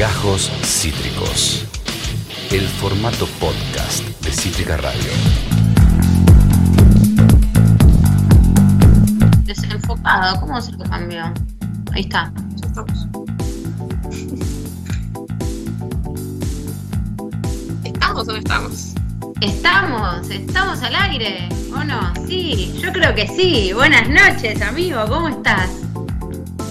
Gajos Cítricos. El formato podcast de Cítrica Radio. Desenfocado, ¿cómo se lo cambió? Ahí está. Ya estamos. ¿Estamos o no estamos? Estamos, estamos al aire, ¿o no? Sí, yo creo que sí. Buenas noches, amigo, ¿cómo estás?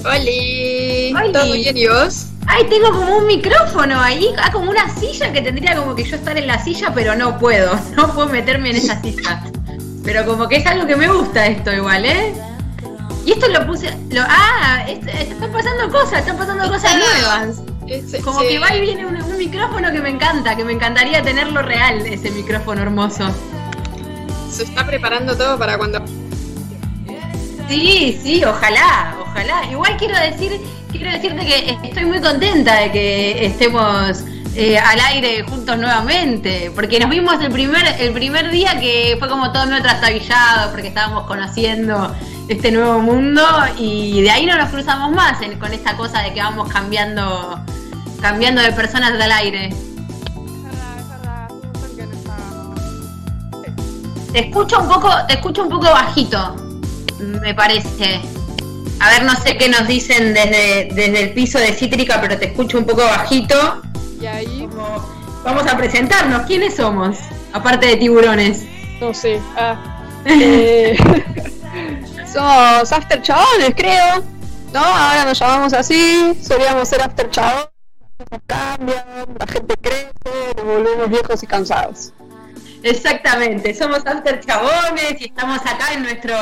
¡Holi! Oli. ¿Todo bien y vos? Ay, tengo como un micrófono ahí, ah, como una silla que tendría como que yo estar en la silla, pero no puedo, no puedo meterme en esa silla. Pero como que es algo que me gusta esto igual, ¿eh? Y esto lo puse, lo, ah, es- es- están pasando cosas, están pasando cosas nuevas. Ese- Como sí. que va y viene un, un micrófono que me encanta, que me encantaría tenerlo real, ese micrófono hermoso. Se está preparando todo para cuando... Sí, sí, ojalá, ojalá. Igual quiero decir, quiero decirte que estoy muy contenta de que estemos eh, al aire juntos nuevamente, porque nos vimos el primer, el primer día que fue como todo medio trastabillado, porque estábamos conociendo este nuevo mundo y de ahí no nos cruzamos más en- con esta cosa de que vamos cambiando, cambiando de personas al aire. Te escucho un poco, te escucho un poco bajito, me parece. A ver, no sé qué nos dicen desde, desde el piso de Cítrica, pero te escucho un poco bajito. Y ahí, Como- Vamos a presentarnos, ¿quiénes somos? Aparte de tiburones. no sé. Ah, eh, somos After Chabones, creo. ¿No? Ahora nos llamamos así. Solíamos ser After Chabones. Cambian, la gente crece, nos volvemos viejos y cansados. Exactamente, somos After Chabones y estamos acá en nuestro...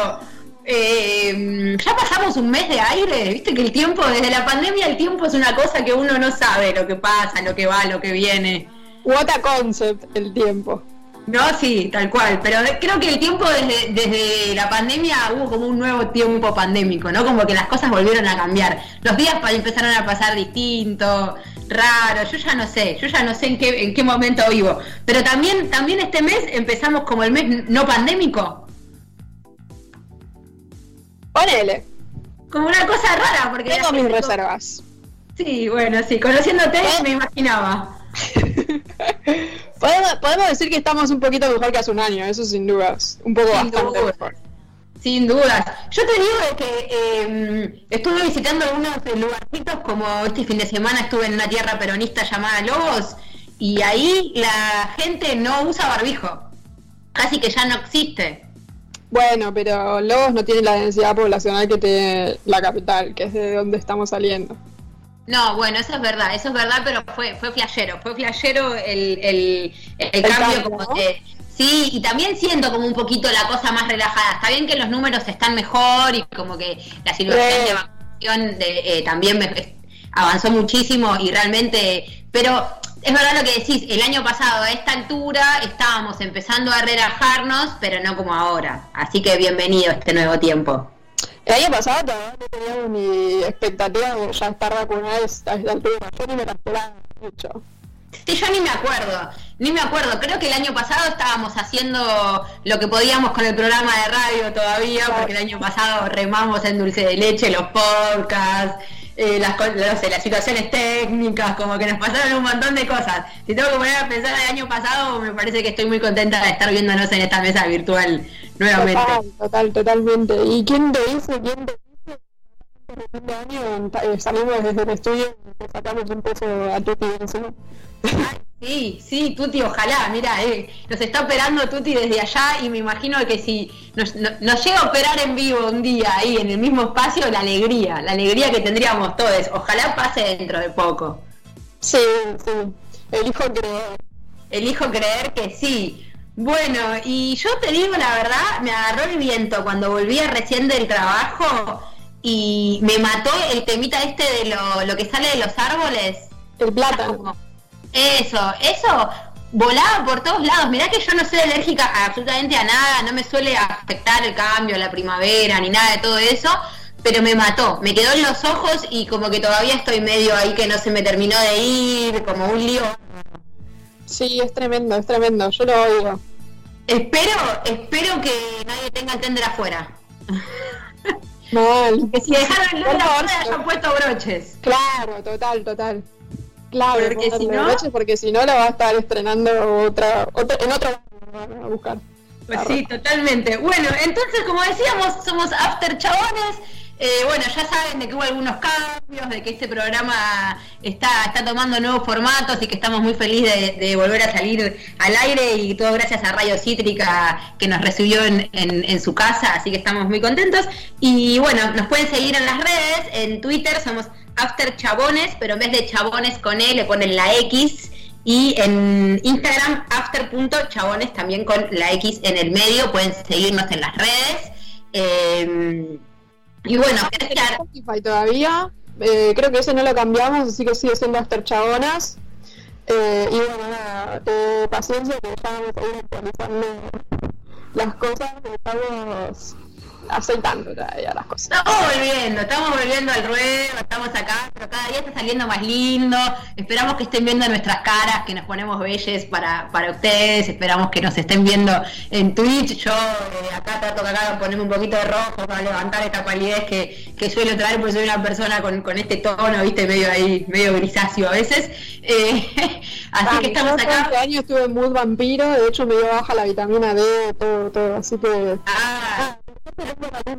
eh, ya pasamos un mes de aire, viste que el tiempo, desde la pandemia el tiempo es una cosa que uno no sabe lo que pasa, lo que va, lo que viene. What a concept el tiempo. No, sí, tal cual, pero creo que el tiempo desde, desde la pandemia hubo como un nuevo tiempo pandémico, ¿no? Como que las cosas volvieron a cambiar. Los días empezaron a pasar distinto, raro, yo ya no sé, yo ya no sé en qué, en qué momento vivo. Pero también, también este mes empezamos como el mes no pandémico, Ponele. como una cosa rara, porque... Tengo mis reservas. Sí, bueno, sí, conociéndote me imaginaba. podemos, podemos decir que estamos un poquito mejor que hace un año, eso sin dudas. Un poco Sin bastante duda. mejor. Sin dudas. Yo te digo que eh, estuve visitando algunos lugarcitos, como este fin de semana estuve en una tierra peronista llamada Lobos, y ahí la gente no usa barbijo. Casi que ya no existe. Bueno, pero Lobos no tiene la densidad poblacional que tiene la capital, que es de donde estamos saliendo. No, bueno, eso es verdad, eso es verdad, pero fue, fue flashero, fue flashero el, el, el El cambio cambio, como de- Sí, y también siento como un poquito la cosa más relajada. Está bien que los números están mejor y como que la situación de vacunación de- eh, también me- avanzó muchísimo y realmente... Pero es verdad lo que decís, el año pasado a esta altura estábamos empezando a relajarnos, pero no como ahora. Así que bienvenido a este nuevo tiempo. El año pasado todavía no teníamos ni expectativa de ya estar vacunados a esta altura. Yo ni me la esperaba mucho. Sí, yo ni me acuerdo, ni me acuerdo. Creo que el año pasado estábamos haciendo lo que podíamos con el programa de radio todavía, porque el año pasado remamos en dulce de leche, los podcasts, eh, las, no sé, las situaciones técnicas, como que nos pasaron un montón de cosas. Si tengo que poner a pensar el año pasado, me parece que estoy muy contenta de estar viéndonos en esta mesa virtual nuevamente. Total, total, totalmente. ¿Y quién te dice? ¿Quién te dice? De año eh, salimos desde el estudio y sacamos un peso a Tuti encima. Ay, Sí, sí, Tuti, ojalá, mira, eh, nos está operando Tuti desde allá y me imagino que si nos, no- nos llega a operar en vivo un día ahí en el mismo espacio, la alegría, la alegría que tendríamos todos, ojalá pase dentro de poco. Sí, sí. Elijo creer. Elijo creer que sí. Bueno, y yo te digo la verdad, me agarró el viento cuando volvía recién del trabajo y me mató el temita este de lo, lo que sale de los árboles. El plátano. Eso, eso volaba por todos lados. Mirá que yo no soy alérgica a absolutamente a nada, no me suele afectar el cambio, la primavera, ni nada de todo eso, pero me mató, me quedó en los ojos y como que todavía estoy medio ahí que no se me terminó de ir, como un lío. Sí, es tremendo, es tremendo. Yo lo oigo. Espero, espero que nadie tenga el tender afuera. Mal. Que si dejaron el tender afuera hayan puesto broches. Claro, total, total. Claro, porque si no, porque si no la va a estar estrenando otra, otra en otro a buscar. Pues sí, totalmente. Bueno, entonces como decíamos, somos After Chabones. Eh, bueno, ya saben de que hubo algunos cambios, de que este programa está, está tomando nuevos formatos y que estamos muy felices de, volver a salir al aire y todo gracias a Radio Cítrica que nos recibió en, en, su casa, así que estamos muy contentos. Y bueno, nos pueden seguir en las redes, en Twitter somos After Chabones, pero en vez de chabones con E le ponen la X. Y en Instagram, after.chabones también con la X en el medio. Pueden seguirnos en las redes. Eh, y bueno, Spotify todavía. Eh, creo que ese no lo cambiamos, así que sigue siendo After Chabonas. Eh, y bueno, nada, eh, paciencia que ya vamos a ir actualizando las cosas, estamos aceitando todavía las cosas. Estamos volviendo, estamos volviendo al ruedo, estamos acá, pero cada día está saliendo más lindo. Esperamos que estén viendo nuestras caras, que nos ponemos belles para, para ustedes. Esperamos que nos estén viendo en Twitch. Yo eh, acá trato de acá ponerme un poquito de rojo para levantar esta palidez que, que suelo traer, porque soy una persona con, con este tono, viste, medio ahí, medio grisáceo a veces. Eh, así que estamos acá. Este año estuve en mood vampiro, de hecho me dio baja la vitamina D, todo, todo, así que. Ah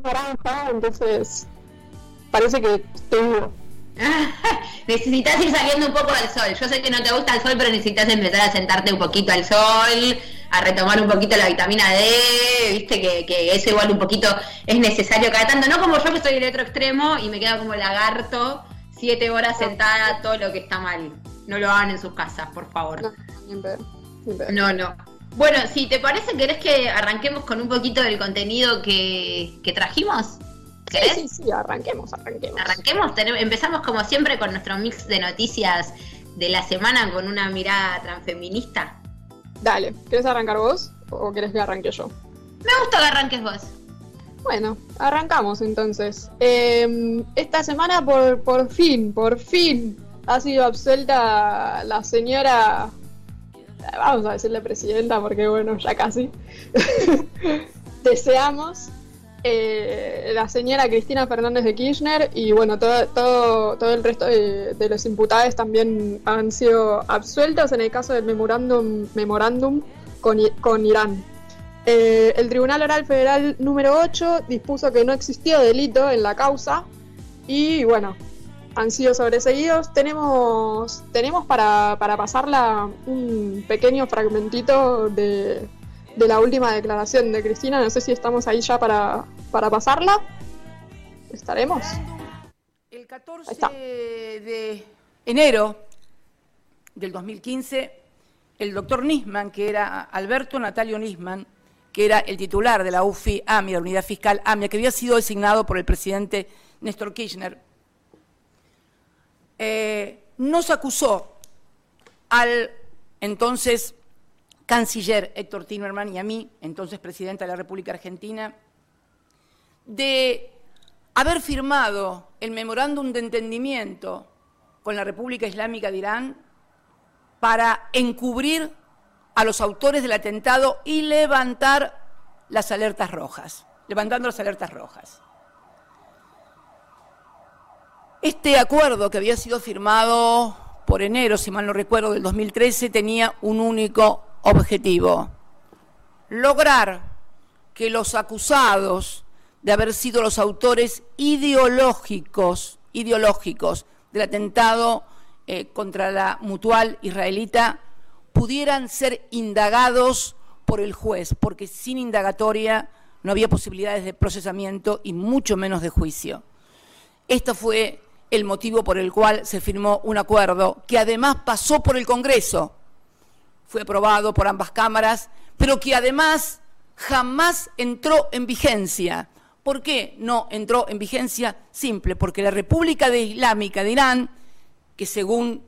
naranja, entonces parece que estoy necesitas ir saliendo un poco al sol. Yo sé que no te gusta el sol, pero necesitas empezar a sentarte un poquito al sol, a retomar un poquito la vitamina D, viste que, que eso igual un poquito es necesario cada tanto. No como yo que soy el otro extremo y me quedo como lagarto, siete horas sentada, todo lo que está mal. No lo hagan en sus casas, por favor. No, no. Bueno, si te parece, ¿querés que arranquemos con un poquito del contenido que, trajimos? ¿Querés? Sí, sí, arranquemos, arranquemos. Arranquemos, empezamos como siempre con nuestro mix de noticias de la semana con una mirada transfeminista. Dale, ¿querés arrancar vos o querés que arranque yo? Me gusta que arranques vos. Bueno, arrancamos entonces. Em, esta semana por, por fin, por fin, ha sido absuelta la señora vamos a decirle presidenta porque bueno, ya casi, deseamos eh, la señora Cristina Fernández de Kirchner y bueno, todo, todo, todo el resto de, los imputados también han sido absueltos en el caso del memorándum, memorándum con, con Irán. Eh, el Tribunal Oral Federal número 8 dispuso que no existió delito en la causa y bueno, han sido sobreseguidos. Tenemos, tenemos para, para pasarla un pequeño fragmentito de, de, la última declaración de Cristina. No sé si estamos ahí ya para, para pasarla. ¿Estaremos? El 14 de enero del 2015, el doctor Nisman, que era Alberto Natalio Nisman, que era el titular de la UFI AMIA, la Unidad Fiscal AMIA, que había sido designado por el presidente Néstor Kirchner, eh, nos acusó al entonces canciller Héctor Timerman y a mí, entonces presidenta de la República Argentina, de haber firmado el memorándum de entendimiento con la República Islámica de Irán para encubrir a los autores del atentado y levantar las alertas rojas, levantando las alertas rojas. Este acuerdo que había sido firmado por enero, si mal no recuerdo, del 2013, tenía un único objetivo, lograr que los acusados de haber sido los autores ideológicos, ideológicos del atentado eh, contra la mutual israelita pudieran ser indagados por el juez, porque sin indagatoria no había posibilidades de procesamiento y mucho menos de juicio. Esto fue el motivo por el cual se firmó un acuerdo que además pasó por el Congreso, fue aprobado por ambas cámaras, pero que además jamás entró en vigencia. ¿Por qué no entró en vigencia? Simple, porque la República Islámica de Irán, que según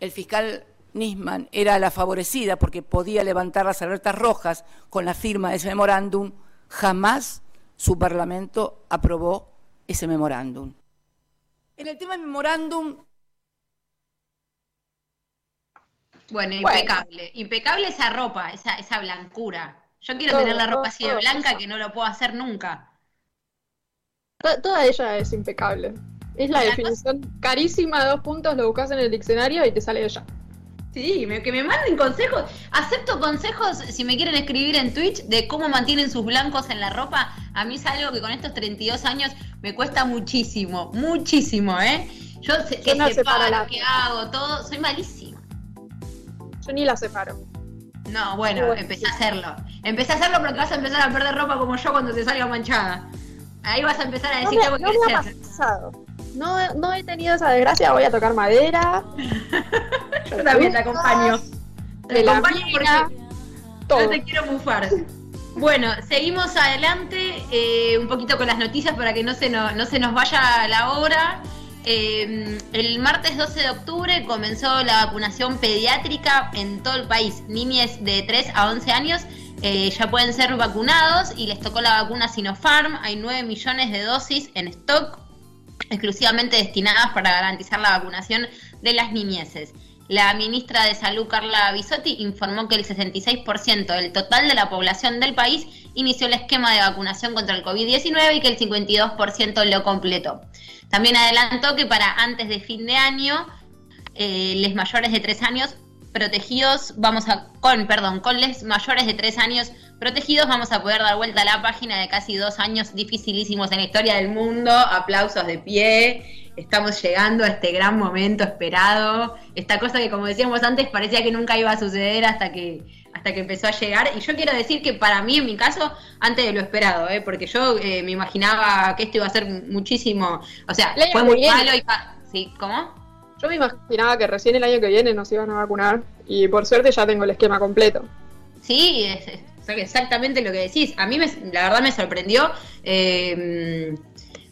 el fiscal Nisman era la favorecida porque podía levantar las alertas rojas con la firma de ese memorándum, jamás su Parlamento aprobó ese memorándum. En el tema del memorándum. Bueno, impecable. Impecable esa ropa, esa, esa blancura. Yo quiero tener la ropa así de blanca que no lo puedo hacer nunca. Toda, ella es impecable. Es la definición carísima, dos puntos, lo buscas en el diccionario y te sale ella. Sí, que me manden consejos. Acepto consejos si me quieren escribir en Twitch de cómo mantienen sus blancos en la ropa. A mí es algo que con estos 32 años me cuesta muchísimo, muchísimo, ¿eh? Yo, sé que no separo, la... que hago, todo, soy malísima. Yo ni la separo. No, bueno, empecé a hacerlo. Empecé a hacerlo porque vas a empezar a perder ropa como yo cuando te salga manchada. Ahí vas a empezar a decir no me, no me ha pasado. No, no he tenido esa desgracia, voy a tocar madera. Yo también te acompaño. Te acompaño porque todo. no te quiero bufar. Bueno, seguimos adelante eh, un poquito con las noticias para que no se, no, no se nos vaya la hora. Eh, el martes 12 de octubre comenzó la vacunación pediátrica en todo el país. Niñas de 3 a 11 años eh, ya pueden ser vacunados y les tocó la vacuna Sinopharm. Hay 9 millones de dosis en stock exclusivamente destinadas para garantizar la vacunación de las niñeces. La ministra de Salud, Carla Bisotti, informó que el 66% del total de la población del país inició el esquema de vacunación contra el COVID-19 y que el 52% lo completó. También adelantó que para antes de fin de año, eh, los mayores de 3 años protegidos, vamos a, con, perdón, con los mayores de 3 años protegidos vamos a poder dar vuelta a la página de casi dos años dificilísimos en la historia del mundo. Aplausos de pie. Estamos llegando a este gran momento esperado. Esta cosa que, como decíamos antes, parecía que nunca iba a suceder hasta que, hasta que empezó a llegar. Y yo quiero decir que para mí, en mi caso, antes de lo esperado, ¿eh? porque yo eh, me imaginaba que esto iba a ser muchísimo. O sea, fue muy malo y. ¿Sí? ¿Cómo? Yo me imaginaba que recién el año que viene nos iban a vacunar y por suerte ya tengo el esquema completo. Sí, es, exactamente lo que decís. A mí me, la verdad me sorprendió. Eh,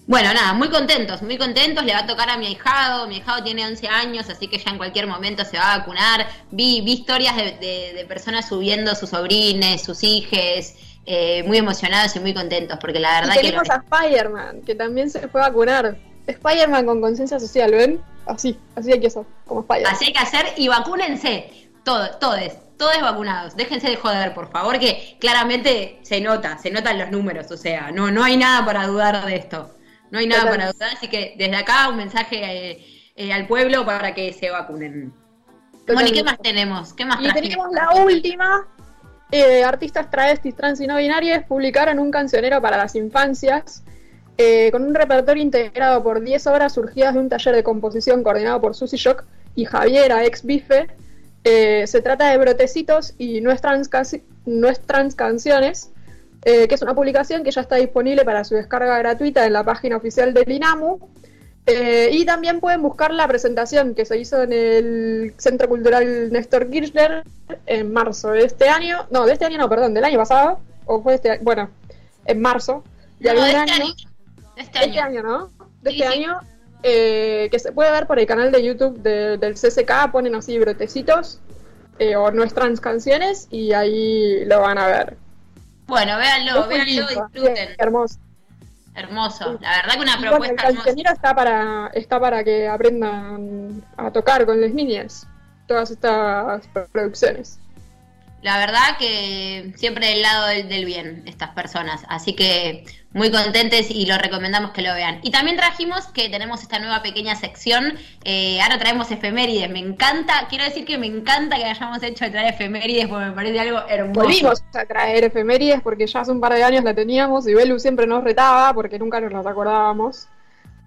bueno, nada, muy contentos, muy contentos. Le va a tocar a mi ahijado. Mi ahijado tiene 11 años, así que ya en cualquier momento se va a vacunar. Vi, vi historias de, personas subiendo sus sobrines, sus hijes, eh, muy emocionados y muy contentos, porque la verdad y tenemos que. a Spider-Man, que también se fue a vacunar. Spider-Man con conciencia social, ¿ven? Así, así hay que hacer, como Spider-Man. Así hay que hacer y vacúnense, todos, todos todos vacunados. Déjense de joder, por favor, que claramente se nota, se notan los números, o sea, no, no hay nada para dudar de esto. No hay nada para dudar, así que desde acá un mensaje eh, eh, al pueblo para que se vacunen. ¿y qué más tenemos? ¿Qué más y tenemos la última. Eh, artistas travestis, trans y no binarias publicaron un cancionero para las infancias con un repertorio integrado por 10 obras surgidas de un taller de composición coordinado por Susie Shock y Javiera, ex bife, eh, se trata de Brotecitos y Nuestras, Nuestras Canciones, eh, que es una publicación que ya está disponible para su descarga gratuita en la página oficial del INAMU. Eh, y también pueden buscar la presentación que se hizo en el Centro Cultural Néstor Kirchner en marzo de este año. No, de este año no, perdón, del año pasado. O fue este Bueno, en marzo de este año. Este, este año. ¿no? De este año eh, que se puede ver por el canal de YouTube del CCK, ponen así brotecitos eh, o nuestras canciones y ahí lo van a ver. Bueno, véanlo, véanlo, disfruten. hermoso. Hermoso, la verdad que una propuesta bueno, el está para, está para que aprendan a tocar con las niñas todas estas producciones la verdad que siempre del lado del, bien estas personas. Así que muy contentes y lo recomendamos que lo vean. Y también trajimos que tenemos esta nueva pequeña sección. Eh, ahora traemos efemérides. Me encanta, quiero decir que me encanta que hayamos hecho traer efemérides porque me parece algo hermoso. Volvimos a traer efemérides porque ya hace un par de años la teníamos y Belu siempre nos retaba porque nunca nos las acordábamos.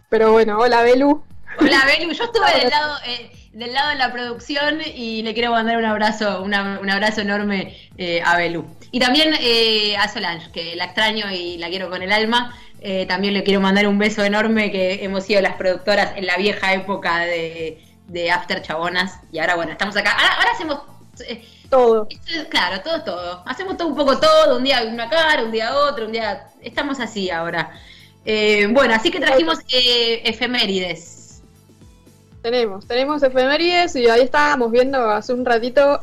Pero bueno, hola Belu. Hola Belu, yo estuve del lado... Eh, del lado de la producción y le quiero mandar un abrazo, un abrazo enorme eh, a Belu. Y también eh, a Solange, que la extraño y la quiero con el alma. Eh, también le quiero mandar un beso enorme, que hemos sido las productoras en la vieja época de, After Chabonas. Y ahora, bueno, estamos acá. Ahora, hacemos todo. claro, todo, todo. Hacemos todo un poco todo, un día una cara, un día otro, un día... Estamos así ahora. bueno, así que trajimos efemérides. Tenemos, tenemos efemérides y ahí estábamos viendo hace un ratito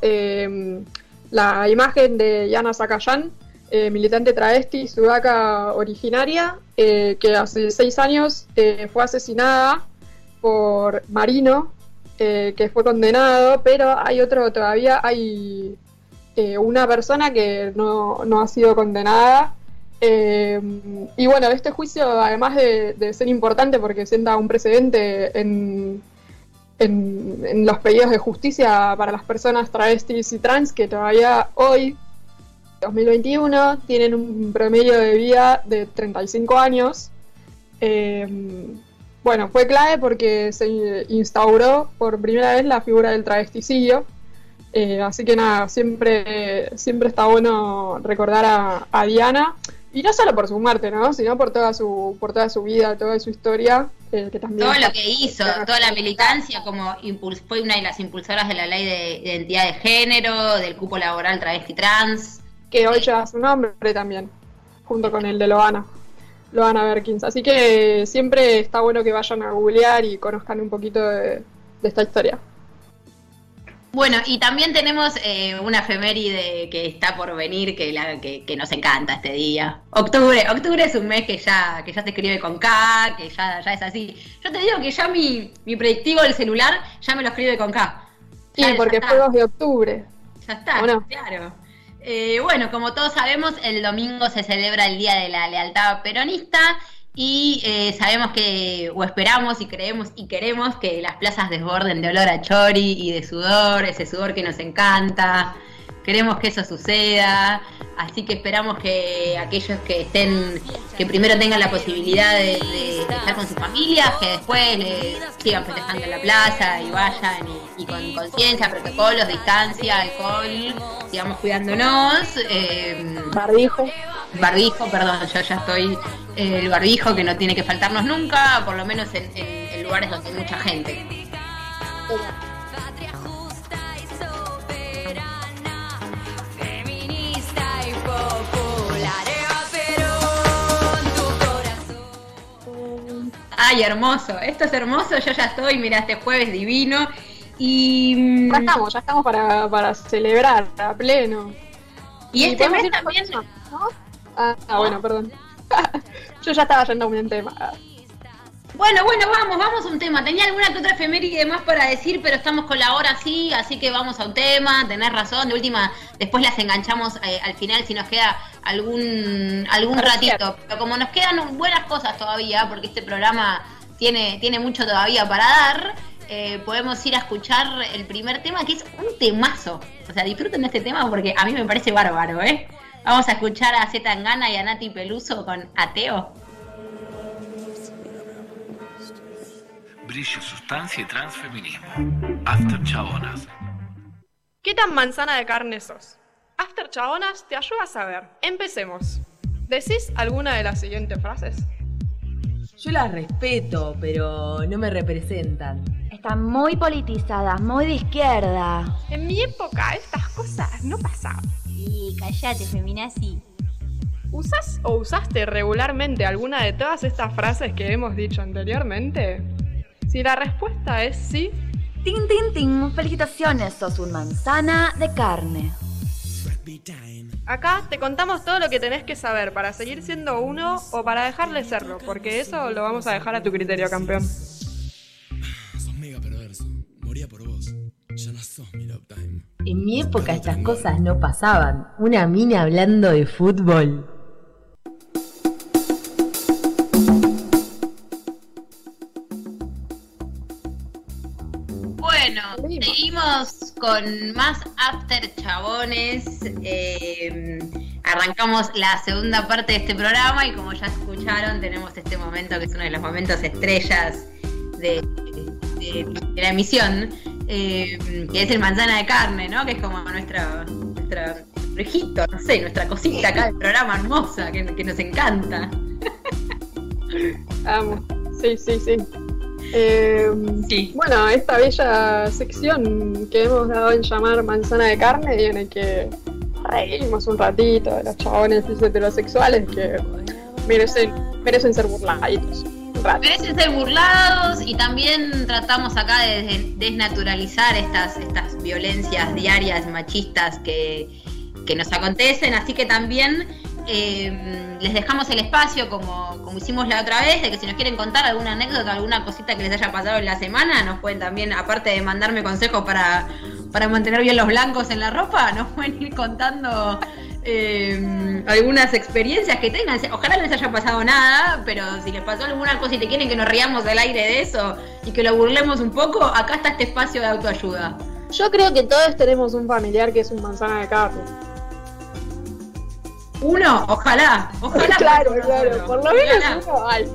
la imagen de Yana Sakayan, eh, militante travesti sudaca originaria, eh, que hace seis años eh, fue asesinada por Marino, que fue condenado, pero hay otro todavía, hay una persona que no, no ha sido condenada, y bueno, este juicio, además de, ser importante porque sienta un precedente en, en, los pedidos de justicia para las personas travestis y trans que todavía hoy, 2021, tienen un promedio de vida de 35 años. Eh, bueno, fue clave porque se instauró por primera vez la figura del travesticidio. Eh, así que nada, siempre, siempre está bueno recordar a, Diana. Y no solo por su muerte, ¿no? Sino por toda su, por toda su vida, toda su historia. Eh, que también Todo lo que hizo, toda la militancia, como fue una de las impulsoras de la ley de identidad de género, del cupo laboral travesti trans. Que hoy lleva su nombre también, junto con el de Loana. Loana Berkins. Así que siempre está bueno que vayan a googlear y conozcan un poquito de, esta historia. Bueno, y también tenemos eh, una efeméride que está por venir, que, la, que, nos encanta este día. Octubre, octubre es un mes que ya, que ya se escribe con K, que ya, ya es así. Yo te digo que ya mi, mi predictivo del celular ya me lo escribe con K. Sí, porque fue 2 de octubre. Ya está, claro. Eh, bueno, como todos sabemos, el domingo se celebra el Día de la Lealtad Peronista y eh, sabemos que, o esperamos y creemos y queremos que las plazas desborden de olor a chori y de sudor, ese sudor que nos encanta. Queremos que eso suceda, así que esperamos que aquellos que estén, que primero tengan la posibilidad de, estar con sus familias, que después sigan festejando en la plaza y vayan y, con conciencia, protocolos, distancia, alcohol, sigamos cuidándonos. Eh, barbijo. Barbijo, perdón, yo ya estoy eh, el barbijo que no tiene que faltarnos nunca, por lo menos en, en lugares donde hay mucha gente. Ay, hermoso, esto es hermoso, yo ya estoy, mira, este jueves divino. Y. Mm, ya estamos, ya estamos para, para celebrar a pleno. Y, este mes también. Ah, ah, bueno, perdón. yo ya estaba yendo un tema. Bueno, bueno, vamos, vamos a un tema. Tenía alguna que otra efeméride más para decir, pero estamos con la hora así, así que vamos a un tema. Tenés razón, de última, después las enganchamos eh, al final si nos queda algún algún ratito. Pero como nos quedan buenas cosas todavía, porque este programa tiene, tiene mucho todavía para dar, eh, podemos ir a escuchar el primer tema, que es un temazo. O sea, disfruten de este tema porque a mí me parece bárbaro, ¿eh? Vamos a escuchar a Z Tangana y a Nati Peluso con Ateo. Brillo, sustancia y transfeminismo. After Chabonas. ¿Qué tan manzana de carne sos? After Chabonas te ayuda a saber. Empecemos. ¿Decís alguna de las siguientes frases? Yo las respeto, pero no me representan. Están muy politizadas, muy de izquierda. En mi época estas cosas no pasaban. Sí, callate, feminazi. ¿Usas o usaste regularmente alguna de todas estas frases que hemos dicho anteriormente? Si la respuesta es sí. ¡Tin, tin, tin! Felicitaciones, sos un manzana de carne. Acá te contamos todo lo que tenés que saber para seguir siendo uno o para dejarle serlo, porque eso lo vamos a dejar a tu criterio, campeón. En mi época estas cosas no pasaban. Una mina hablando de fútbol. Seguimos con más After Chabones. Eh, arrancamos la segunda parte de este programa y como ya escucharon, tenemos este momento que es uno de los momentos estrellas de, la emisión, eh, que es el manzana de carne, ¿no? Que es como nuestra, nuestra rejito, no sé, nuestra cosita acá del programa hermosa, que, que nos encanta. Vamos, sí, sí, sí. Eh, bueno, esta bella sección que hemos dado en llamar manzana de carne y en el que reímos un ratito de los chabones heterosexuales que merecen, merecen ser burladitos. Merecen ser burlados y también tratamos acá de desnaturalizar estas, estas violencias diarias machistas que, que nos acontecen, así que también eh, les dejamos el espacio, como, como hicimos la otra vez, de que si nos quieren contar alguna anécdota, alguna cosita que les haya pasado en la semana, nos pueden también, aparte de mandarme consejos para, para mantener bien los blancos en la ropa, nos pueden ir contando eh, algunas experiencias que tengan. Ojalá les haya pasado nada, pero si les pasó alguna cosa y te quieren que nos riamos al aire de eso y que lo burlemos un poco, acá está este espacio de autoayuda. Yo creo que todos tenemos un familiar que es un manzana de carne. Uno, ojalá, ojalá. claro, claro, por lo menos uno hay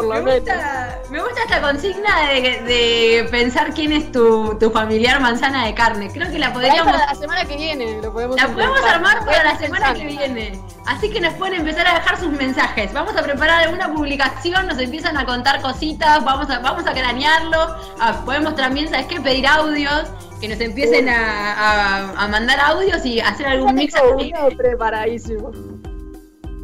me Gusta, me gusta esta consigna de, pensar quién es tu, familiar manzana de carne. Creo que la podríamos. Para la semana que viene lo podemos La podemos armar para la semana que viene. Así que nos pueden empezar a dejar sus mensajes. Vamos a preparar alguna publicación, nos empiezan a contar cositas, vamos a, vamos a cranearlo. Ah, podemos también, ¿sabes qué? Pedir audios que nos empiecen a, mandar audios y hacer algún mix. preparadísimo.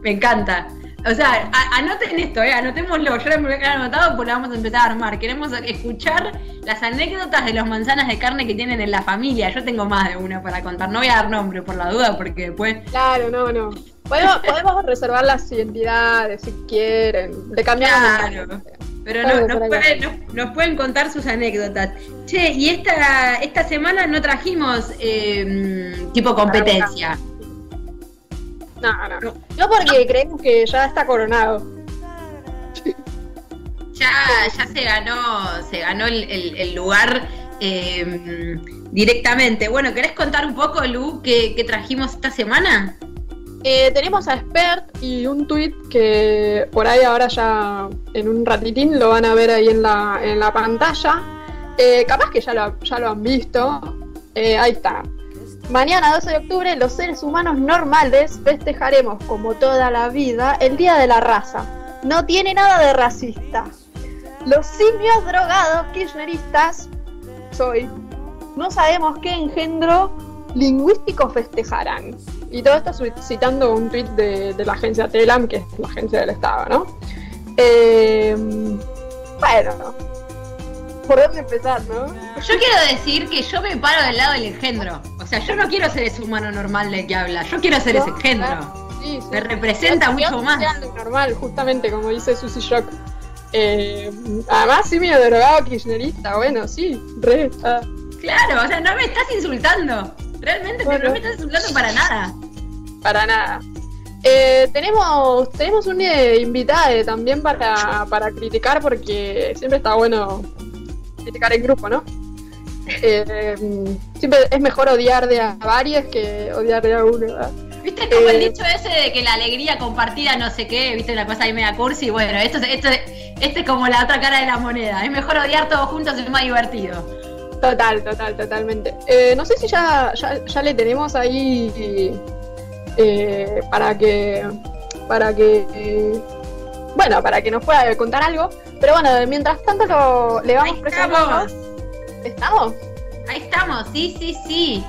Me encanta. O sea, anoten esto, eh, anotémoslo. Yo lo voy a quedar anotado porque la vamos a empezar a armar. Queremos escuchar las anécdotas de los manzanas de carne que tienen en la familia. Yo tengo más de una para contar. No voy a dar nombre por la duda porque después. Claro, no, no. Podemos, podemos reservar las identidades si quieren. De cambiar. Claro. Pero no, nos, pueden, nos, pueden, contar sus anécdotas. Che, y esta, esta semana no trajimos eh, tipo competencia. No, no. No porque creemos que ya está coronado. Ya, ya se ganó, se ganó el, lugar em, directamente. Bueno, ¿querés contar un poco, Lu, qué, trajimos esta semana? Eh, tenemos a Expert y un tweet que por ahí ahora ya en un ratitín lo van a ver ahí en la, en la pantalla. Eh, capaz que ya lo, ya lo han visto. Eh, ahí está. Mañana 12 de octubre los seres humanos normales festejaremos como toda la vida el Día de la Raza. No tiene nada de racista. Los simios drogados kirchneristas, soy, no sabemos qué engendro lingüístico festejarán. Y todo esto citando un tweet de, la agencia TELAM, que es la agencia del Estado, ¿no? Eh, bueno, por dónde empezar, ¿no? Yo quiero decir que yo me paro del lado del engendro. O sea, yo no quiero ser ese humano normal de que habla, yo quiero ser ese engendro. Sí, Me representa mucho más. normal, justamente como dice Susie Shock. Eh, además, sí, medio drogado kirchnerista, bueno, sí, re. Ah. Claro, o sea, no me estás insultando. Realmente no me estás insultando para nada. Para nada. Eh, tenemos, tenemos una invitada también para, para criticar porque siempre está bueno criticar en grupo, ¿no? Eh, siempre es mejor odiar de a varios que odiar de a uno. ¿Viste como el eh, dicho ese de que la alegría compartida no sé qué? ¿Viste una cosa ahí media cursi? Bueno, esto, esto, este es como la otra cara de la moneda. Es mejor odiar todos juntos, es más divertido. Total, total, totalmente. Eh, no sé si ya, ya, le tenemos ahí para que para que bueno, para que nos pueda contar algo. Pero bueno, mientras tanto lo, le vamos presentando. ¿Estamos? Ahí estamos, sí, sí, sí.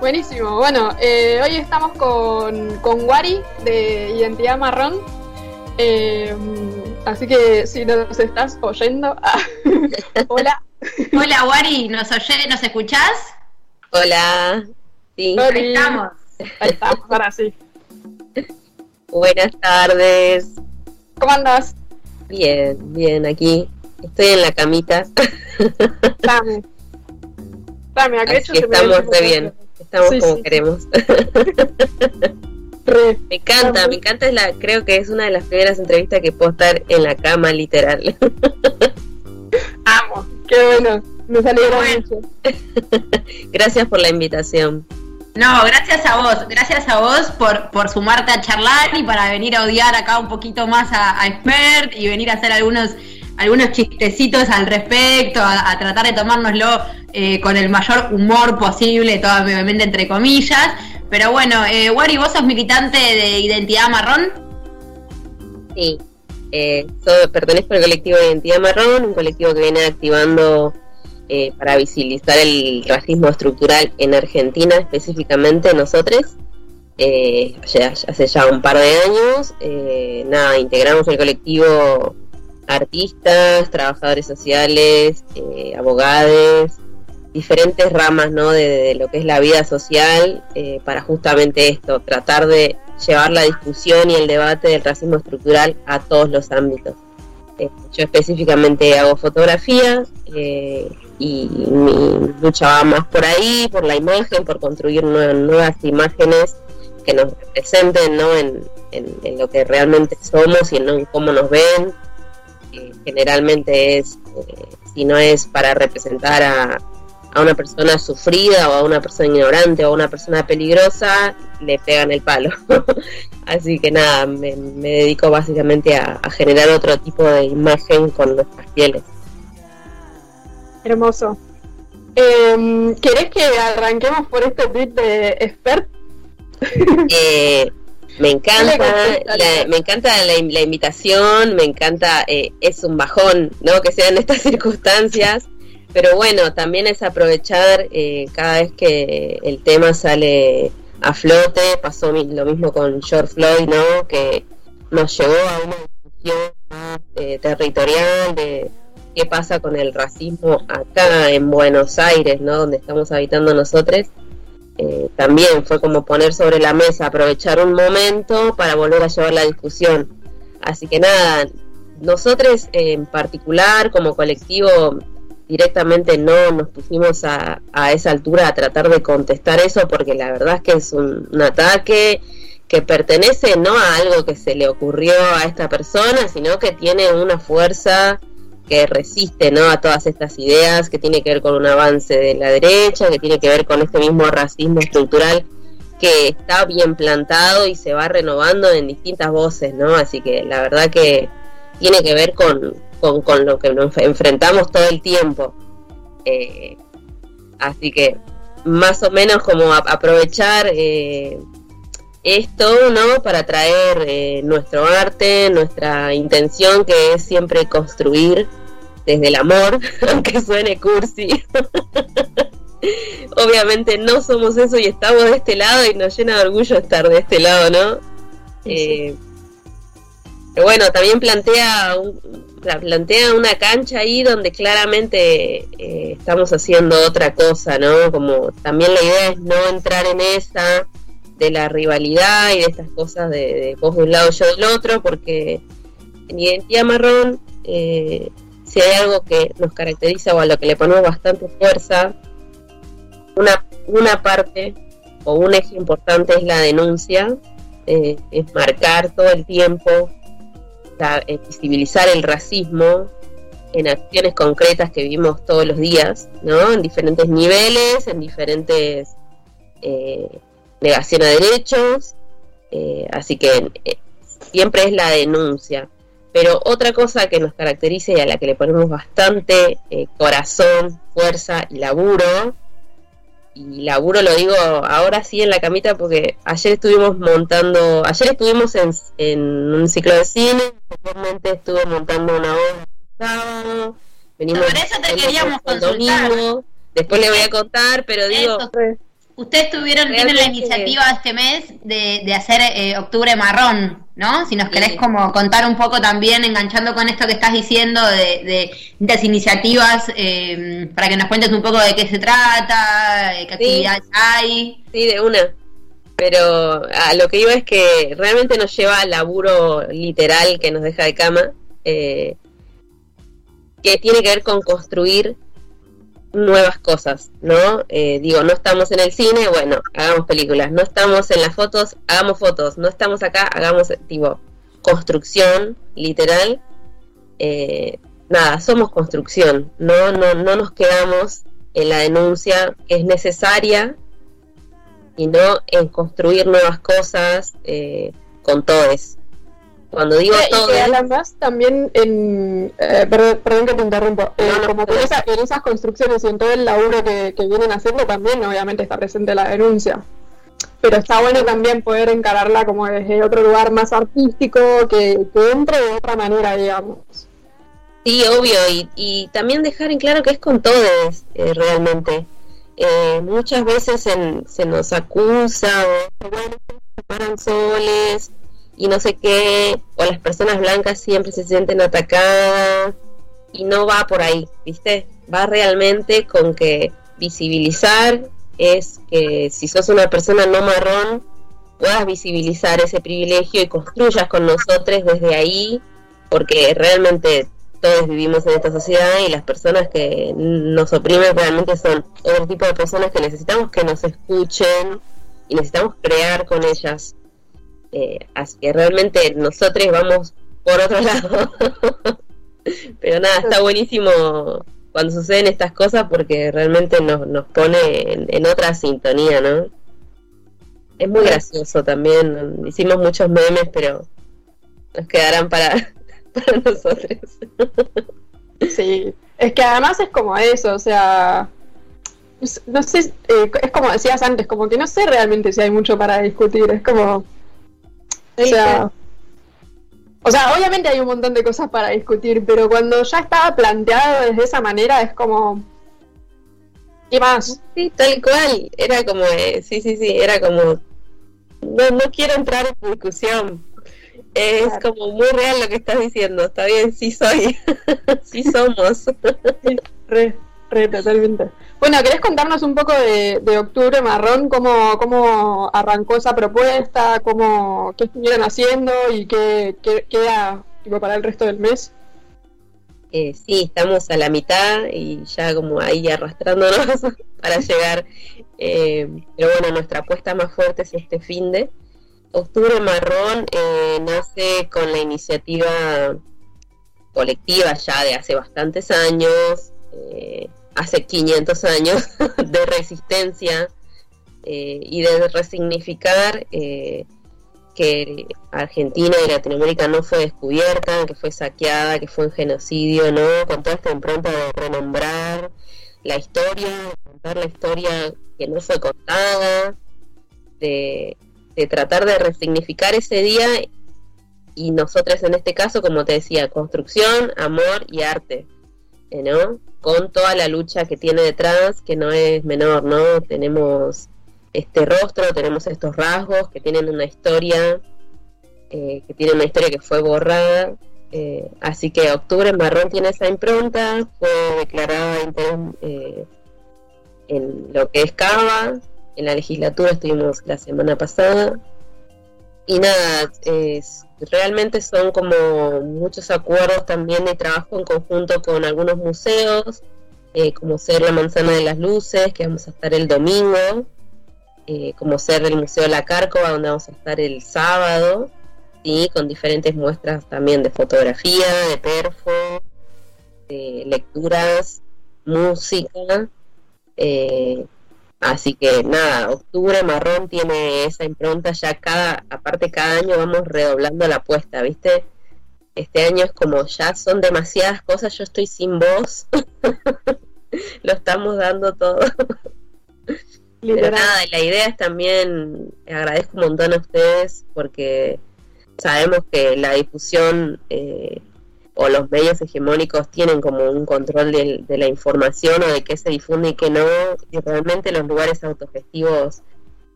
Buenísimo. Bueno, eh, hoy estamos con, con Wari de Identidad Marrón. Eh, así que si nos estás oyendo, ah, hola. Hola Wari, ¿nos oye, nos escuchás? Hola. Sí. Ahí estamos. Ahí estamos, ahora sí. Buenas tardes. ¿Cómo andas? Bien, bien, aquí. Estoy en la camita. Dame. Dame, acá estamos de bien. Estamos como queremos. me encanta, me encanta. Es la, creo que es una de las primeras entrevistas que puedo estar en la cama, literal. Amo, qué bueno. Me alegra mucho. Gracias por la invitación. No, gracias a vos, gracias a vos por, por sumarte a charlar y para venir a odiar acá un poquito más a, a Expert y venir a hacer algunos, algunos chistecitos al respecto, a, tratar de tomárnoslo eh, con el mayor humor posible, todo obviamente entre comillas. Pero bueno, eh, Wari, ¿vos sos militante de Identidad Marrón? Sí, eh, pertenezco al colectivo de Identidad Marrón, un colectivo que viene activando eh, para visibilizar el racismo estructural en Argentina, específicamente nosotros. Eh, hace ya un par de años, eh, nada, integramos el colectivo artistas, trabajadores sociales, abogados, diferentes ramas ¿no? de, lo que es la vida social para justamente esto, tratar de llevar la discusión y el debate del racismo estructural a todos los ámbitos. yo específicamente hago fotografía, y mi lucha va más por ahí, por la imagen, por construir nuevas, imágenes que nos representen ¿no? en, en, lo que realmente somos y en cómo nos ven. generalmente es, eh, si no es para representar a, a una persona sufrida o a una persona ignorante o a una persona peligrosa, le pegan el palo. Así que nada, me, dedico básicamente a, a, generar otro tipo de imagen con nuestras pieles. Hermoso. Eh, ¿Querés que arranquemos por este tweet de expert? Eh, me encanta, la, me encanta la, invitación, me encanta, eh, es un bajón, ¿no? Que sean estas circunstancias, pero bueno, también es aprovechar eh, cada vez que el tema sale a flote, pasó lo mismo con George Floyd, ¿no? Que nos llevó a una discusión eh, territorial de qué pasa con el racismo acá en Buenos Aires, ¿no? Donde estamos habitando nosotros. Eh, también fue como poner sobre la mesa, aprovechar un momento para volver a llevar la discusión. Así que nada, nosotros en particular como colectivo directamente no nos pusimos a, a, esa altura a tratar de contestar eso porque la verdad es que es un, ataque que pertenece no a algo que se le ocurrió a esta persona, sino que tiene una fuerza que resiste ¿no? a todas estas ideas, que tiene que ver con un avance de la derecha, que tiene que ver con este mismo racismo estructural que está bien plantado y se va renovando en distintas voces, ¿no? Así que la verdad que tiene que ver con, con, lo que nos enfrentamos todo el tiempo. Eh, así que más o menos como aprovechar eh, esto, ¿no? Para traer eh, nuestro arte, nuestra intención que es siempre construir desde el amor, aunque suene cursi. Obviamente no somos eso y estamos de este lado y nos llena de orgullo estar de este lado, ¿no? Eh, pero bueno, también plantea, plantea una cancha ahí donde claramente eh, estamos haciendo otra cosa, ¿no? Como también la idea es no entrar en esa de la rivalidad y de estas cosas de, vos de un lado yo del otro, porque en identidad marrón, eh, si hay algo que nos caracteriza o a lo que le ponemos bastante fuerza, una, una parte o un eje importante es la denuncia, eh, es marcar todo el tiempo, eh, visibilizar el racismo en acciones concretas que vivimos todos los días, ¿no? En diferentes niveles, en diferentes eh, negación a derechos, eh, así que eh, siempre es la denuncia. Pero otra cosa que nos caracteriza y a la que le ponemos bastante corazón, fuerza y laburo, y laburo lo digo ahora sí en la camita porque ayer estuvimos montando, ayer estuvimos en, un ciclo de cine, actualmente estuve montando una obra el sábado, venimos Por eso te queríamos consultar. después le voy a contar, pero digo... Ustedes tuvieron, tienen la iniciativa este mes de, hacer eh, Octubre Marrón, ¿no? Si nos querés como contar un poco también, enganchando con esto que estás diciendo de, de iniciativas, eh, para que nos cuentes un poco de qué se trata, qué actividades hay. Sí, de una. Pero a lo que iba es que realmente nos lleva al laburo literal que nos deja de cama, eh, que tiene que ver con construir nuevas cosas, ¿no? Eh, digo, no estamos en el cine, bueno, hagamos películas, no estamos en las fotos, hagamos fotos, no estamos acá, hagamos, tipo, construcción, literal. Eh, nada, somos construcción, no, no, no nos quedamos en la denuncia que es necesaria y no en construir nuevas cosas eh, con todos. Cuando digo todo. Y además también en. Eh, perdón, que te interrumpo. Eh, como en, esas construcciones y en todo el laburo que, vienen haciendo, también obviamente está presente la denuncia. Pero está bueno también poder encararla como desde otro lugar más artístico, que, que entre de otra manera, digamos. Sí, obvio, y, y también dejar en claro que es con todos, eh, realmente. muchas veces se nos acusa, o bueno, se paran soles, y no sé qué, o las personas blancas siempre se sienten atacadas y no va por ahí, ¿viste? Va realmente con que visibilizar es que si sos una persona no marrón, puedas visibilizar ese privilegio y construyas con nosotros desde ahí, porque realmente todos vivimos en esta sociedad y las personas que nos oprimen realmente son otro tipo de personas que necesitamos que nos escuchen y necesitamos crear con ellas. Eh, así que realmente nosotros vamos por otro lado. Pero nada, está buenísimo cuando suceden estas cosas porque realmente nos, nos pone en, otra sintonía, ¿no? Es muy gracioso también. Hicimos muchos memes, pero nos quedarán para, para nosotros. Sí, es que además es como eso, o sea, no sé, eh, es como decías antes, como que no sé realmente si hay mucho para discutir, es como... O sea, o sea, obviamente hay un montón de cosas para discutir, pero cuando ya estaba planteado de esa manera es como... ¿Qué más? Sí, tal cual. Era como, eh, sí, sí, sí, era como... No, no quiero entrar en discusión. Es como muy real lo que estás diciendo. Está bien, sí soy. sí somos. re, re. Bueno, ¿querés contarnos un poco de, Octubre Marrón? ¿Cómo, ¿Cómo arrancó esa propuesta? ¿Cómo, ¿Qué estuvieron haciendo? ¿Y qué, queda para el resto del mes? Eh, sí, estamos a la mitad y ya como ahí arrastrándonos para llegar. Eh, pero bueno, nuestra apuesta más fuerte es este fin de. Octubre Marrón eh, nace con la iniciativa colectiva ya de hace bastantes años. Eh, hace 500 años de resistencia eh, y de resignificar eh, que Argentina y Latinoamérica no fue descubierta, que fue saqueada, que fue un genocidio, ¿no? Con toda esta impronta de renombrar la historia, contar la historia que no fue contada, de, de tratar de resignificar ese día y nosotras en este caso, como te decía, construcción, amor y arte, ¿no? con toda la lucha que tiene detrás, que no es menor, ¿no? Tenemos este rostro, tenemos estos rasgos que tienen una historia, eh, que tienen una historia que fue borrada. Eh, así que Octubre en Marrón tiene esa impronta, fue declarada eh, en lo que es Cava, en la legislatura estuvimos la semana pasada. Y nada, es, realmente son como muchos acuerdos también de trabajo en conjunto con algunos museos, eh, como ser la Manzana de las Luces, que vamos a estar el domingo, eh, como ser el Museo la Cárcova, donde vamos a estar el sábado, y con diferentes muestras también de fotografía, de perfo, lecturas, música. Eh, Así que nada, octubre marrón tiene esa impronta ya cada, aparte cada año vamos redoblando la apuesta, ¿viste? Este año es como ya son demasiadas cosas, yo estoy sin voz, lo estamos dando todo. Pero nada, la idea es también, agradezco un montón a ustedes porque sabemos que la difusión eh, o los medios hegemónicos tienen como un control de, la información o de qué se difunde y qué no, y realmente los lugares autogestivos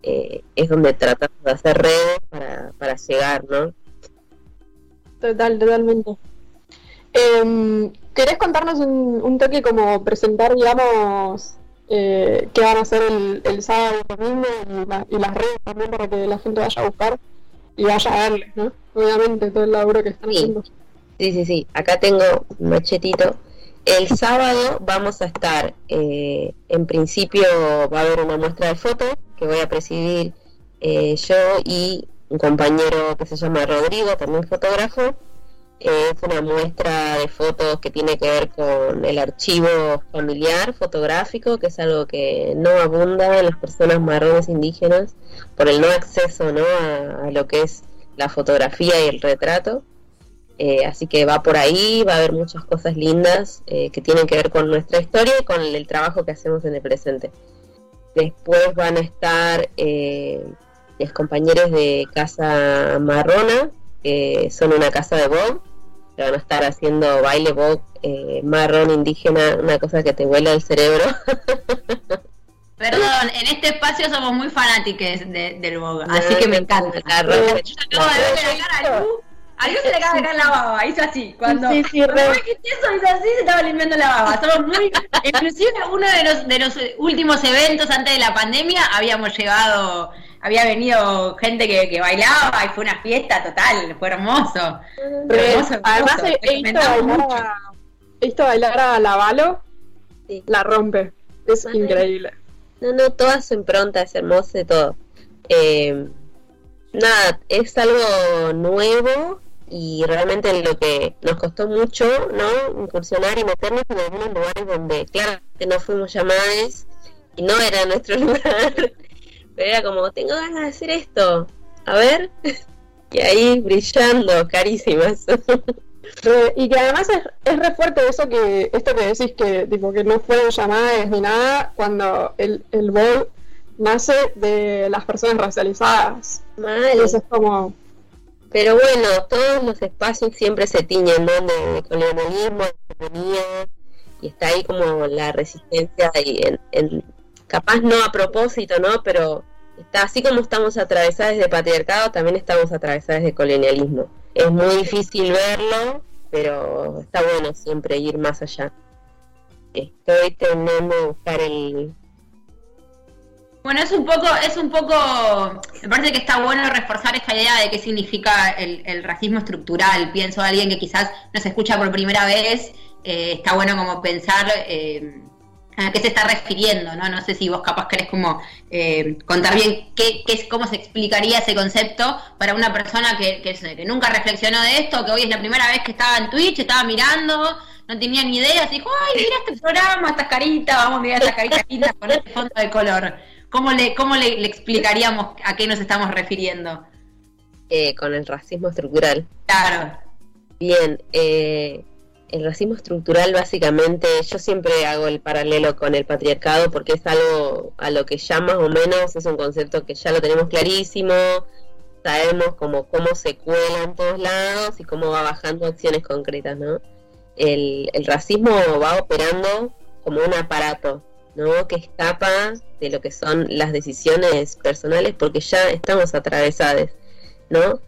eh, es donde tratamos de hacer redes para, para llegar, ¿no? Total, totalmente. Eh, ¿Querés contarnos un, un, toque como presentar, digamos, eh, qué van a hacer el, sábado y domingo y, las redes también para que la gente vaya a buscar y vaya a verles, ¿no? Obviamente, todo el laburo que están haciendo. Sí, sí, sí. Acá tengo un machetito. El sábado vamos a estar, eh, en principio va a haber una muestra de fotos que voy a presidir eh, yo y un compañero que se llama Rodrigo, también fotógrafo. es una muestra de fotos que tiene que ver con el archivo familiar fotográfico, que es algo que no abunda en las personas marrones indígenas por el no acceso ¿no? a lo que es la fotografía y el retrato. Eh, así que va por ahí, va a haber muchas cosas lindas eh, que tienen que ver con nuestra historia y con el trabajo que hacemos en el presente. Después van a estar eh, los compañeros de Casa Marrona, que son una casa de Vogue, que van a estar haciendo baile Vogue marrón indígena, una cosa que te vuela el cerebro. Perdón, en este espacio somos muy fanáticos del Vogue, así que me encanta. A Dios se le acaba de caer la baba, hizo así. Cuando, sí, sí, cuando eso hizo así, se estaba limpiando la baba. Somos muy. inclusive uno de los, de los últimos eventos antes de la pandemia habíamos llevado había venido gente que, que bailaba y fue una fiesta total, fue hermoso. Re- hermoso, Además, hermoso. he, he visto bailar a, he visto bailar a la Valo, Sí. la rompe. Es increíble. No, no, toda su impronta es hermosa y todo. Eh, nada, es algo nuevo y realmente lo que nos costó mucho, ¿no? Incursionar y meternos en algunos lugares donde claramente no fuimos llamadas y no era nuestro lugar. Pero era como, tengo ganas de hacer esto. A ver. Y ahí brillando, carísimas. Re- y que además es, es re fuerte eso que, esto que decís que tipo que no fueron llamadas ni nada, cuando el, el bol nace de las personas racializadas. Mal. Entonces es como Pero bueno, todos los espacios siempre se tiñen ¿no? de, colonialismo, de hegemonía, y está ahí como la resistencia, y en, capaz no a propósito, ¿no? Pero está así como estamos atravesadas de patriarcado, también estamos atravesadas de colonialismo. Es muy difícil verlo, pero está bueno siempre ir más allá. Estoy teniendo de buscar el... Bueno, es un poco, es un poco, me parece que está bueno reforzar esta idea de qué significa el, el racismo estructural. Pienso a alguien que quizás nos escucha por primera vez, eh, está bueno como pensar eh, a qué se está refiriendo, ¿no? No sé si vos capaz querés como eh, contar bien qué, qué cómo se explicaría ese concepto para una persona que, nunca reflexionó de esto, que hoy es la primera vez que estaba en Twitch, estaba mirando, no tenía ni idea, se dijo, ay, mira este programa, estas caritas, vamos a mirar estas caritas con este fondo de color. ¿Cómo le, cómo le, le explicaríamos a qué nos estamos refiriendo? eh, con el racismo estructural. Claro. Bien, eh, el racismo estructural básicamente, yo siempre hago el paralelo con el patriarcado porque es algo a lo que ya más o menos es un concepto que ya lo tenemos clarísimo, sabemos como cómo se cuela en todos lados y cómo va bajando acciones concretas, ¿no? El, el racismo va operando como un aparato, ¿no? Que escapa de lo que son las decisiones personales porque ya estamos atravesadas, ¿no?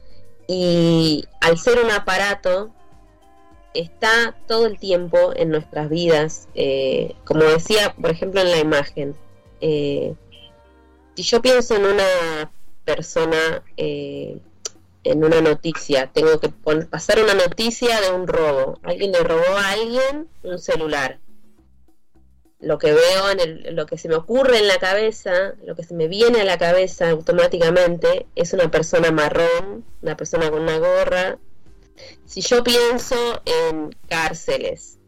Y al ser un aparato, está todo el tiempo en nuestras vidas. eh, como decía, por ejemplo, en la imagen. eh, si yo pienso en una persona, eh, en una noticia, tengo que pasar una noticia de un robo. Alguien le robó a alguien un celular. Lo que veo, en el, lo que se me ocurre en la cabeza, lo que se me viene a la cabeza automáticamente es una persona marrón, una persona con una gorra, si yo pienso en cárceles,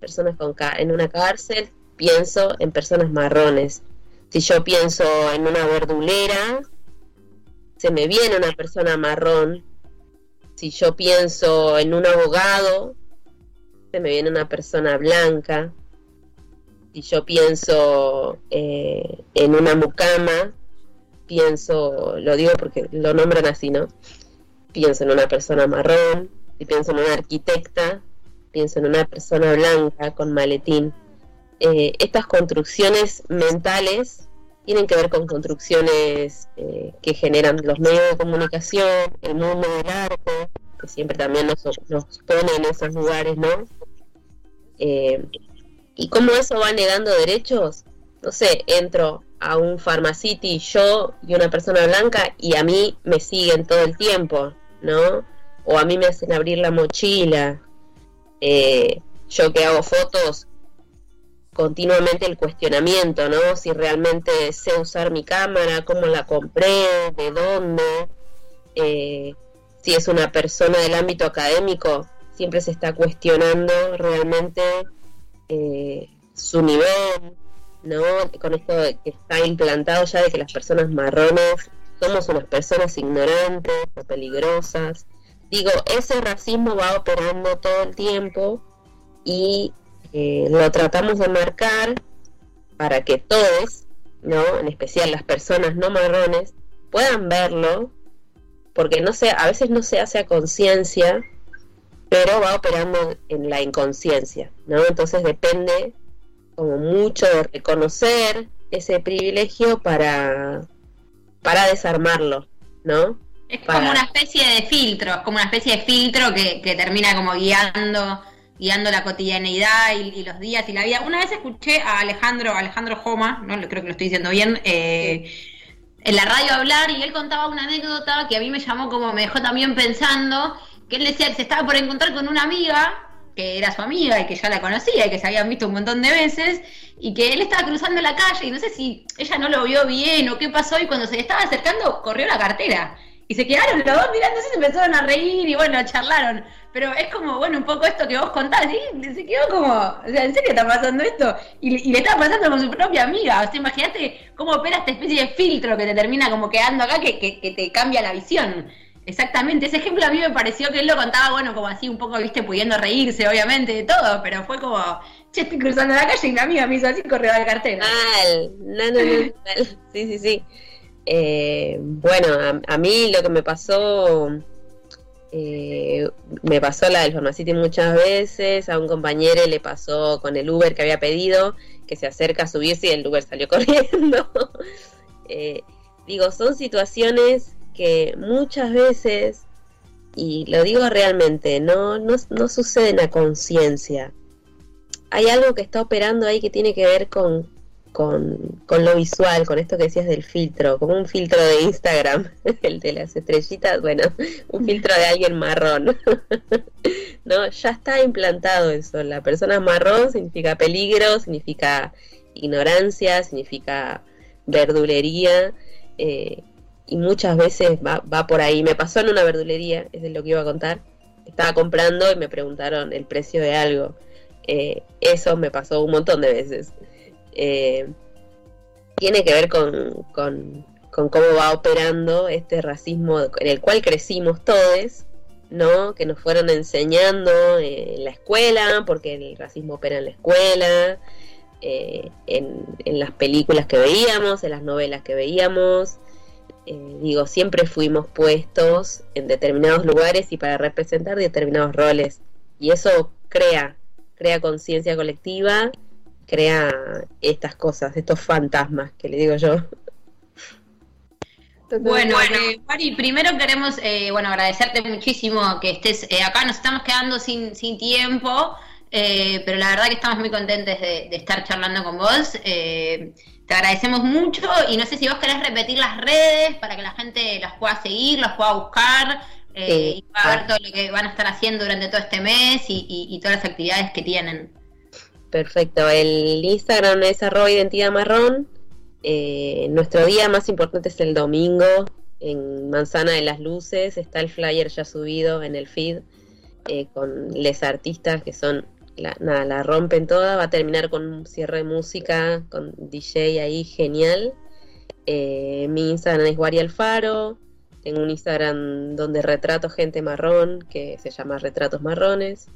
personas con en una cárcel, pienso en personas marrones. Si yo pienso en una verdulera, se me viene una persona marrón. Si yo pienso en un abogado, se me viene una persona blanca. Si yo pienso eh, en una mucama, pienso, lo digo porque lo nombran así, ¿no? pienso en una persona marrón, si pienso en una arquitecta, pienso en una persona blanca con maletín. Eh, estas construcciones mentales tienen que ver con construcciones eh, que generan los medios de comunicación, el mundo del arte, que siempre también nos, nos pone en esos lugares, ¿no? Y cómo eso va negando derechos, no sé, entro a un Pharmacity yo y una persona blanca y a mí me siguen todo el tiempo, ¿no? O a mí me hacen abrir la mochila. Eh, yo que hago fotos, continuamente el cuestionamiento, ¿no? Si realmente sé usar mi cámara, cómo la compré, de dónde, eh, si es una persona del ámbito académico, siempre se está cuestionando realmente eh, su nivel, ¿no? Con esto que está implantado ya de que las personas marrones somos unas personas ignorantes o peligrosas. Digo, ese racismo va operando todo el tiempo y eh, lo tratamos de marcar para que todos, ¿no? En especial las personas no marrones, puedan verlo, porque no sé, a veces no se hace a conciencia, pero va operando en la inconsciencia, ¿no? Entonces depende como mucho de reconocer ese privilegio para, para desarmarlo, ¿no? Es Para- como una especie de filtro, es como una especie de filtro que, que termina como guiando guiando la cotidianeidad y, y los días y la vida. Una vez escuché a Alejandro, Alejandro Joma, no creo que lo estoy diciendo bien, eh, en la radio hablar y él contaba una anécdota que a mí me llamó como, me dejó también pensando, que él decía que se estaba por encontrar con una amiga, que era su amiga y que ya la conocía y que se habían visto un montón de veces, y que él estaba cruzando la calle y no sé si ella no lo vio bien o qué pasó y cuando se le estaba acercando corrió la cartera. Y se quedaron los dos mirándose y se empezaron a reír y bueno, charlaron. Pero es como, bueno, un poco esto que vos contás, ¿sí? Se quedó como, o sea, ¿en serio está pasando esto? Y, le está pasando con su propia amiga. O sea, imagínate cómo opera esta especie de filtro que te termina como quedando acá, que, que, te cambia la visión. Exactamente, ese ejemplo a mí me pareció que él lo contaba, bueno, como así un poco, viste, pudiendo reírse, obviamente, de todo, pero fue como, che, estoy cruzando la calle y mi amiga me hizo así, corrió al cartel. Mal, no, no, no, sí, sí, sí. Eh, bueno, a, mí lo que me pasó, eh, me pasó la del Formacity muchas veces, a un compañero le pasó con el Uber que había pedido, que se acerca a subirse y el Uber salió corriendo. Eh, digo, son situaciones que muchas veces, y lo digo realmente, no, no, no suceden a conciencia. Hay algo que está operando ahí que tiene que ver con, con, lo visual, con esto que decías del filtro, como un filtro de Instagram, el de las estrellitas, bueno, un filtro de alguien marrón. no, ya está implantado eso. La persona marrón significa peligro, significa ignorancia, significa verdulería. Eh, y muchas veces va, va por ahí. Me pasó en una verdulería, es de lo que iba a contar. Estaba comprando y me preguntaron el precio de algo. Eh, eso me pasó un montón de veces. Eh, tiene que ver con, con, cómo va operando este racismo en el cual crecimos todos, ¿no? Que nos fueron enseñando en la escuela, porque el racismo opera en la escuela, eh, en, las películas que veíamos, en las novelas que veíamos. Eh, digo, siempre fuimos puestos en determinados lugares y para representar determinados roles. Y eso crea, crea conciencia colectiva crea estas cosas, estos fantasmas que le digo yo. Bueno, eh, Mari, primero queremos eh, bueno agradecerte muchísimo que estés eh, acá. Nos estamos quedando sin, sin tiempo, pero la verdad que estamos muy contentes de, estar charlando con vos. Te agradecemos mucho y no sé si vos querés repetir las redes para que la gente las pueda seguir, las pueda buscar y pueda ver todo lo que van a estar haciendo durante todo este mes y todas las actividades que tienen. Perfecto, el Instagram es arroba identidad marrón. Eh, nuestro día más importante es el domingo en Manzana de las Luces. Está el flyer ya subido en el feed eh, con les artistas que son, la, nada, la rompen toda. Va a terminar con un cierre de música con DJ ahí genial. Eh, mi Instagram es Guari Alfaro. Tengo un Instagram donde retrato gente marrón que se llama Retratos Marrones.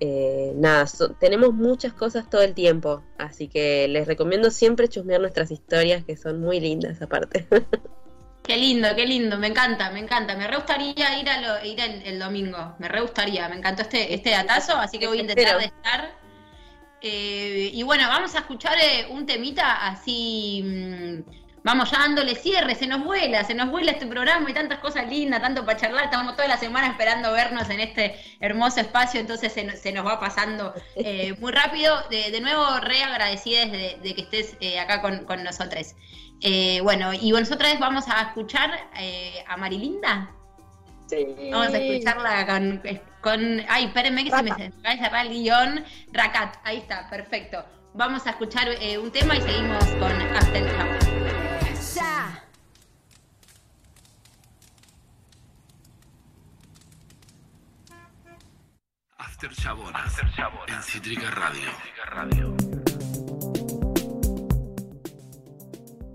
Eh, nada, tenemos muchas cosas todo el tiempo, así que les recomiendo siempre chusmear nuestras historias, que son muy lindas aparte. Qué lindo, qué lindo, me encanta, me encanta. Me re gustaría ir, a ir el, domingo, me re gustaría, me encantó este, este datazo, así que voy a intentar de estar. Eh, y bueno, vamos a escuchar eh, un temita así... Mm, vamos ya dándole cierre, se nos vuela, se nos vuela este programa y tantas cosas lindas, tanto para charlar, estamos toda la semana esperando vernos en este hermoso espacio, entonces se, nos va pasando eh, muy rápido. De, nuevo, re agradecidas de, que estés eh, acá con, con nosotros. Eh, bueno, y nosotros vamos a escuchar a Marilinda. Sí. Vamos a escucharla con, con ay, espérenme que se me, va a cerrar el guion. Racat, ahí está, perfecto. Vamos a escuchar un tema y seguimos con After After Chabona, en Cítrica Radio.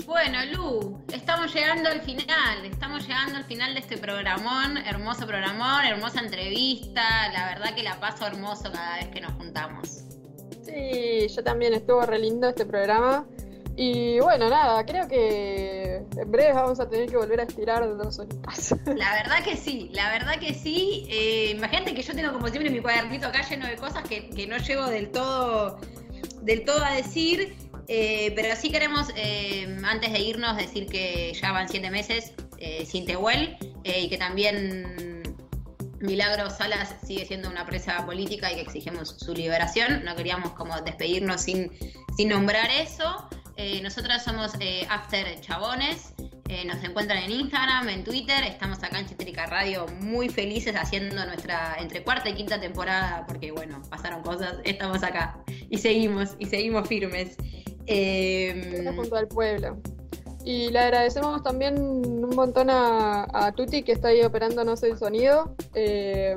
Bueno, Lu, estamos llegando al final, estamos llegando al final de este programón, hermoso programón, hermosa entrevista, la verdad que la paso hermoso cada vez que nos juntamos. Sí, yo también estuvo re lindo este programa. Y bueno, nada, creo que en breve vamos a tener que volver a estirar dos horitas. La verdad que sí, la verdad que sí. Eh, imagínate que yo tengo como siempre mi cuadernito acá lleno de cosas que, no llego del todo, del todo a decir. Eh, pero sí queremos, eh, antes de irnos, decir que ya van siete meses sin Tehuel y que también Milagro Salas sigue siendo una presa política y que exigimos su liberación. No queríamos como despedirnos sin, sin nombrar eso. Eh, nosotras somos eh, After Chabones. Eh, nos encuentran en Instagram, en Twitter, estamos acá en Cítrica Radio muy felices haciendo nuestra entre cuarta y quinta temporada, porque bueno, pasaron cosas, estamos acá y seguimos, y seguimos firmes. Eh, junto al pueblo. Y le agradecemos también un montón a, Tuti que está ahí operándonos el sonido, eh,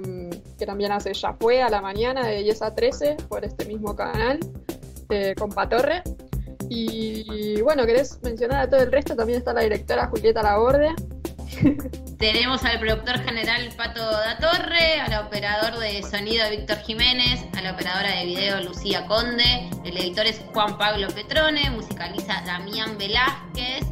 que también hace Ya Fue a la mañana de 10 a 13 por este mismo canal, con Patorre. Y bueno, ¿querés mencionar a todo el resto? También está la directora Julieta Laborde. Tenemos al productor general Pato da Torre, al operador de sonido Víctor Jiménez, a la operadora de video Lucía Conde, el editor es Juan Pablo Petrone, musicaliza Damián Velázquez,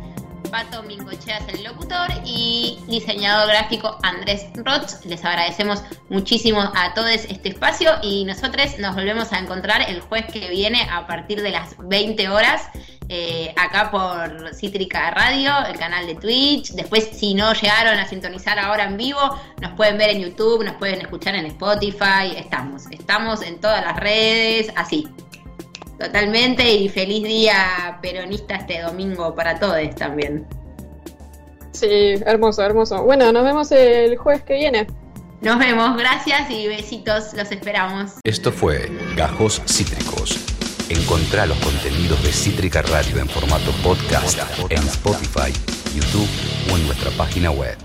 Pato Mingochea el locutor y diseñador gráfico Andrés Roth. Les agradecemos muchísimo a todos este espacio y nosotros nos volvemos a encontrar el jueves que viene a partir de las 20 horas. Eh, acá por Cítrica Radio, el canal de Twitch. Después, si no llegaron a sintonizar ahora en vivo, nos pueden ver en YouTube, nos pueden escuchar en Spotify. Estamos, estamos en todas las redes, así. Totalmente y feliz día peronista este domingo para todos también. Sí, hermoso, hermoso. Bueno, nos vemos el jueves que viene. Nos vemos, gracias y besitos, los esperamos. Esto fue Gajos Cítricos. Encontrá los contenidos de Cítrica Radio en formato podcast en Spotify, YouTube o en nuestra página web.